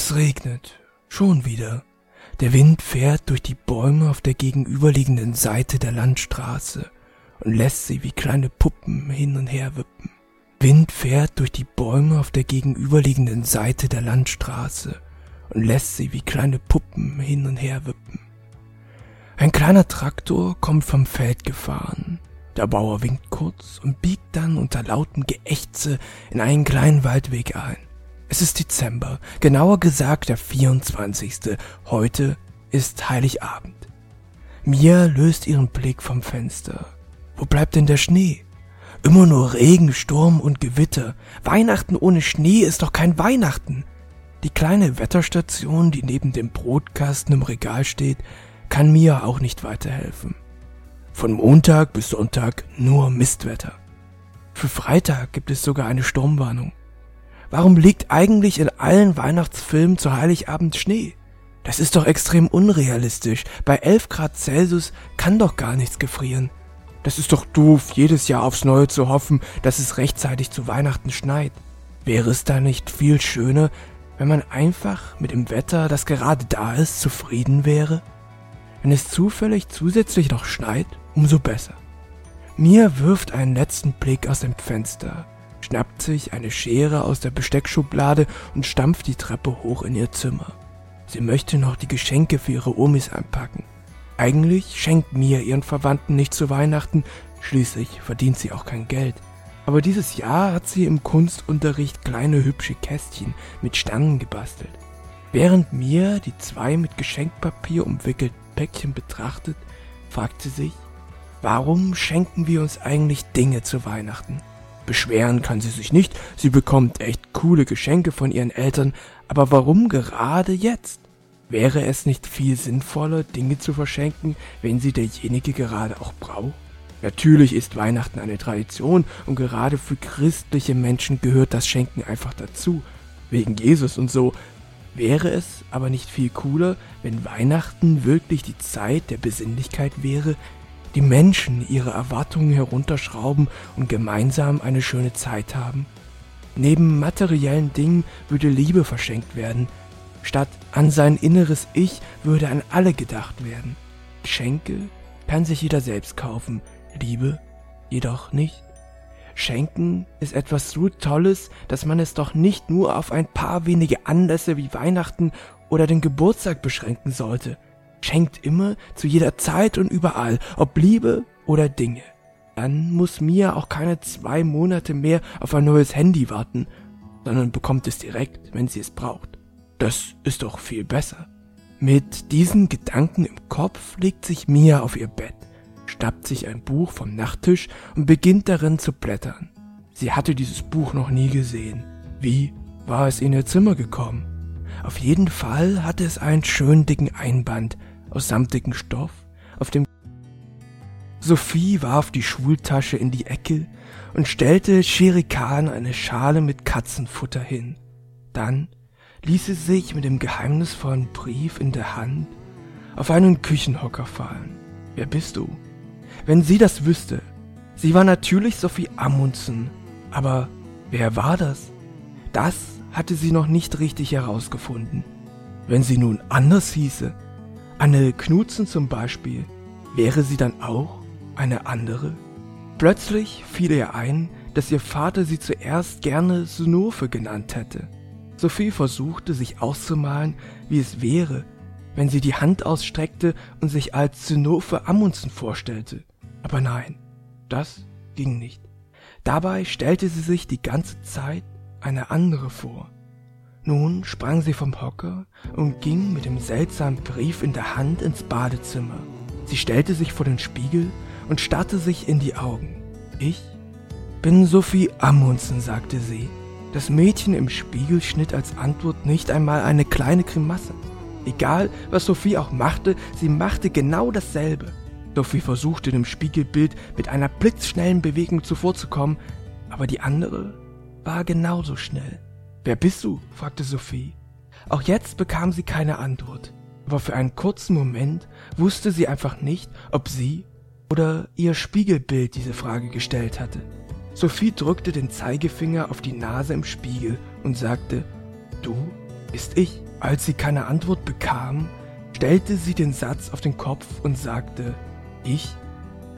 Es regnet. Schon wieder. Der Wind fährt durch die Bäume auf der gegenüberliegenden Seite der Landstraße und lässt sie wie kleine Puppen hin und her wippen. Wind fährt durch die Bäume auf der gegenüberliegenden Seite der Landstraße und lässt sie wie kleine Puppen hin und her wippen. Ein kleiner Traktor kommt vom Feld gefahren. Der Bauer winkt kurz und biegt dann unter lautem Geächze in einen kleinen Waldweg ein. Es ist Dezember, genauer gesagt der 24. Heute ist Heiligabend. Mia löst ihren Blick vom Fenster. Wo bleibt denn der Schnee? Immer nur Regen, Sturm und Gewitter. Weihnachten ohne Schnee ist doch kein Weihnachten. Die kleine Wetterstation, die neben dem Brotkasten im Regal steht, kann Mia auch nicht weiterhelfen. Von Montag bis Sonntag nur Mistwetter. Für Freitag gibt es sogar eine Sturmwarnung. Warum liegt eigentlich in allen Weihnachtsfilmen zu Heiligabend Schnee? Das ist doch extrem unrealistisch. Bei 11 Grad Celsius kann doch gar nichts gefrieren. Das ist doch doof, jedes Jahr aufs Neue zu hoffen, dass es rechtzeitig zu Weihnachten schneit. Wäre es da nicht viel schöner, wenn man einfach mit dem Wetter, das gerade da ist, zufrieden wäre? Wenn es zufällig zusätzlich noch schneit, umso besser. Mia wirft einen letzten Blick aus dem Fenster, schnappt sich eine Schere aus der Besteckschublade und stampft die Treppe hoch in ihr Zimmer. Sie möchte noch die Geschenke für ihre Omis anpacken. Eigentlich schenkt Mia ihren Verwandten nicht zu Weihnachten, schließlich verdient sie auch kein Geld. Aber dieses Jahr hat sie im Kunstunterricht kleine hübsche Kästchen mit Sternen gebastelt. Während Mia die zwei mit Geschenkpapier umwickelten Päckchen betrachtet, fragt sie sich, warum schenken wir uns eigentlich Dinge zu Weihnachten? Beschweren kann sie sich nicht, sie bekommt echt coole Geschenke von ihren Eltern, aber warum gerade jetzt? Wäre es nicht viel sinnvoller, Dinge zu verschenken, wenn sie derjenige gerade auch braucht? Natürlich ist Weihnachten eine Tradition und gerade für christliche Menschen gehört das Schenken einfach dazu. Wegen Jesus und so. Wäre es aber nicht viel cooler, wenn Weihnachten wirklich die Zeit der Besinnlichkeit wäre, die Menschen ihre Erwartungen herunterschrauben und gemeinsam eine schöne Zeit haben? Neben materiellen Dingen würde Liebe verschenkt werden, Statt an sein inneres Ich würde an alle gedacht werden. Geschenke kann sich jeder selbst kaufen, Liebe jedoch nicht. Schenken ist etwas so Tolles, dass man es doch nicht nur auf ein paar wenige Anlässe wie Weihnachten oder den Geburtstag beschränken sollte. Schenkt immer, zu jeder Zeit und überall, ob Liebe oder Dinge. Dann muss Mia auch keine zwei Monate mehr auf ein neues Handy warten, sondern bekommt es direkt, wenn sie es braucht. Das ist doch viel besser. Mit diesen Gedanken im Kopf legt sich Mia auf ihr Bett, schnappt sich ein Buch vom Nachttisch und beginnt darin zu blättern. Sie hatte dieses Buch noch nie gesehen. Wie war es in ihr Zimmer gekommen? Auf jeden Fall hatte es einen schönen dicken Einband aus samtigem Stoff, auf dem Sophie warf die Schultasche in die Ecke und stellte Sherikan eine Schale mit Katzenfutter hin. Dann ließ sie sich mit dem geheimnisvollen Brief in der Hand auf einen Küchenhocker fallen. Wer bist du? Wenn sie das wüsste. Sie war natürlich Sophie Amundsen. Aber wer war das? Das hatte sie noch nicht richtig herausgefunden. Wenn sie nun anders hieße, Anne Knutzen zum Beispiel, wäre sie dann auch eine andere? Plötzlich fiel ihr ein, dass ihr Vater sie zuerst gerne Sunurfe genannt hätte. Sophie versuchte sich auszumalen, wie es wäre, wenn sie die Hand ausstreckte und sich als Zinnofe Amundsen vorstellte. Aber nein, das ging nicht. Dabei stellte sie sich die ganze Zeit eine andere vor. Nun sprang sie vom Hocker und ging mit dem seltsamen Brief in der Hand ins Badezimmer. Sie stellte sich vor den Spiegel und starrte sich in die Augen. Ich bin Sophie Amundsen, sagte sie. Das Mädchen im Spiegel schnitt als Antwort nicht einmal eine kleine Grimasse. Egal, was Sophie auch machte, sie machte genau dasselbe. Sophie versuchte dem Spiegelbild mit einer blitzschnellen Bewegung zuvorzukommen, aber die andere war genauso schnell. Wer bist du? fragte Sophie. Auch jetzt bekam sie keine Antwort, aber für einen kurzen Moment wusste sie einfach nicht, ob sie oder ihr Spiegelbild diese Frage gestellt hatte. Sophie drückte den Zeigefinger auf die Nase im Spiegel und sagte, du bist ich. Als sie keine Antwort bekam, stellte sie den Satz auf den Kopf und sagte, ich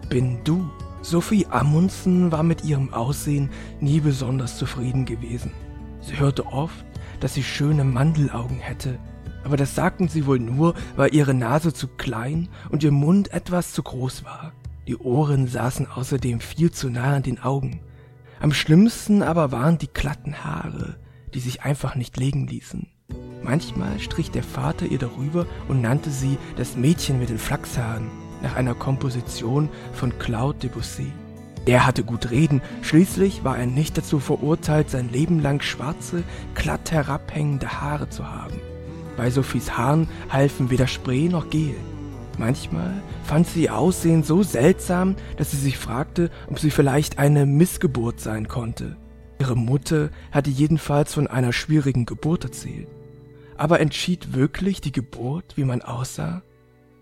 bin du. Sophie Amundsen war mit ihrem Aussehen nie besonders zufrieden gewesen. Sie hörte oft, dass sie schöne Mandelaugen hätte, aber das sagten sie wohl nur, weil ihre Nase zu klein und ihr Mund etwas zu groß war. Die Ohren saßen außerdem viel zu nah an den Augen. Am schlimmsten aber waren die glatten Haare, die sich einfach nicht legen ließen. Manchmal strich der Vater ihr darüber und nannte sie das Mädchen mit den Flachshaaren, nach einer Komposition von Claude Debussy. Der hatte gut reden, schließlich war er nicht dazu verurteilt, sein Leben lang schwarze, glatt herabhängende Haare zu haben. Bei Sophies Haaren halfen weder Spray noch Gel. Manchmal fand sie ihr Aussehen so seltsam, dass sie sich fragte, ob sie vielleicht eine Missgeburt sein konnte. Ihre Mutter hatte jedenfalls von einer schwierigen Geburt erzählt. Aber entschied wirklich die Geburt, wie man aussah?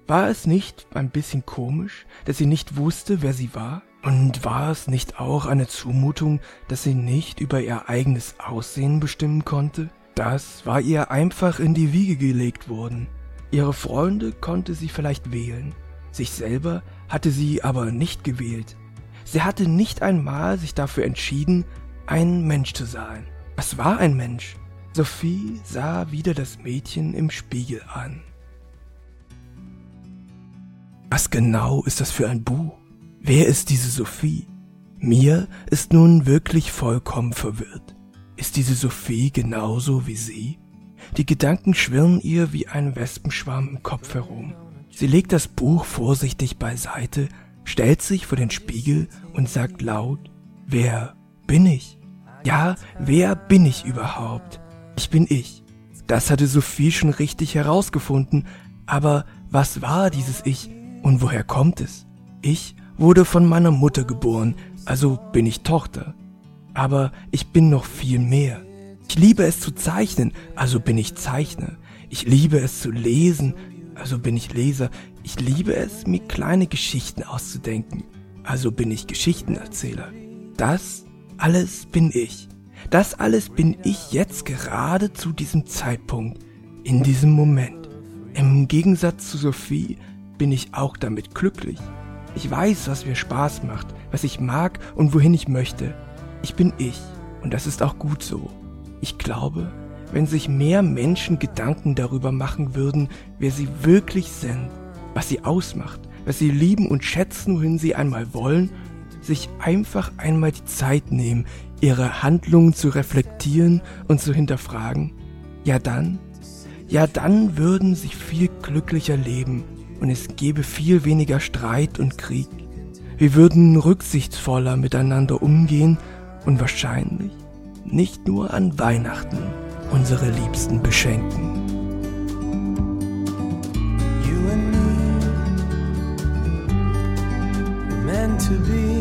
War es nicht ein bisschen komisch, dass sie nicht wusste, wer sie war? Und war es nicht auch eine Zumutung, dass sie nicht über ihr eigenes Aussehen bestimmen konnte? Das war ihr einfach in die Wiege gelegt worden. Ihre Freunde konnte sie vielleicht wählen, sich selber hatte sie aber nicht gewählt. Sie hatte nicht einmal sich dafür entschieden, ein Mensch zu sein. Es war ein Mensch. Sophie sah wieder das Mädchen im Spiegel an. Was genau ist das für ein Buch? Wer ist diese Sophie? Mir ist nun wirklich vollkommen verwirrt. Ist diese Sophie genauso wie sie? Die Gedanken schwirren ihr wie ein Wespenschwarm im Kopf herum. Sie legt das Buch vorsichtig beiseite, stellt sich vor den Spiegel und sagt laut, wer bin ich? Ja, wer bin ich überhaupt? Ich bin ich. Das hatte Sophie schon richtig herausgefunden, aber was war dieses Ich? Und woher kommt es? Ich wurde von meiner Mutter geboren, also bin ich Tochter. Aber ich bin noch viel mehr. Ich liebe es zu zeichnen, also bin ich Zeichner. Ich liebe es zu lesen, also bin ich Leser. Ich liebe es, mir kleine Geschichten auszudenken, also bin ich Geschichtenerzähler. Das alles bin ich. Das alles bin ich jetzt gerade zu diesem Zeitpunkt, in diesem Moment. Im Gegensatz zu Sophie bin ich auch damit glücklich. Ich weiß, was mir Spaß macht, was ich mag und wohin ich möchte. Ich bin ich und das ist auch gut so. Ich glaube, wenn sich mehr Menschen Gedanken darüber machen würden, wer sie wirklich sind, was sie ausmacht, was sie lieben und schätzen, wohin sie einmal wollen, sich einfach einmal die Zeit nehmen, ihre Handlungen zu reflektieren und zu hinterfragen, ja dann, ja dann würden sie viel glücklicher leben und es gäbe viel weniger Streit und Krieg. Wir würden rücksichtsvoller miteinander umgehen und wahrscheinlich nicht nur an Weihnachten unsere Liebsten beschenken. You and me, meant to be.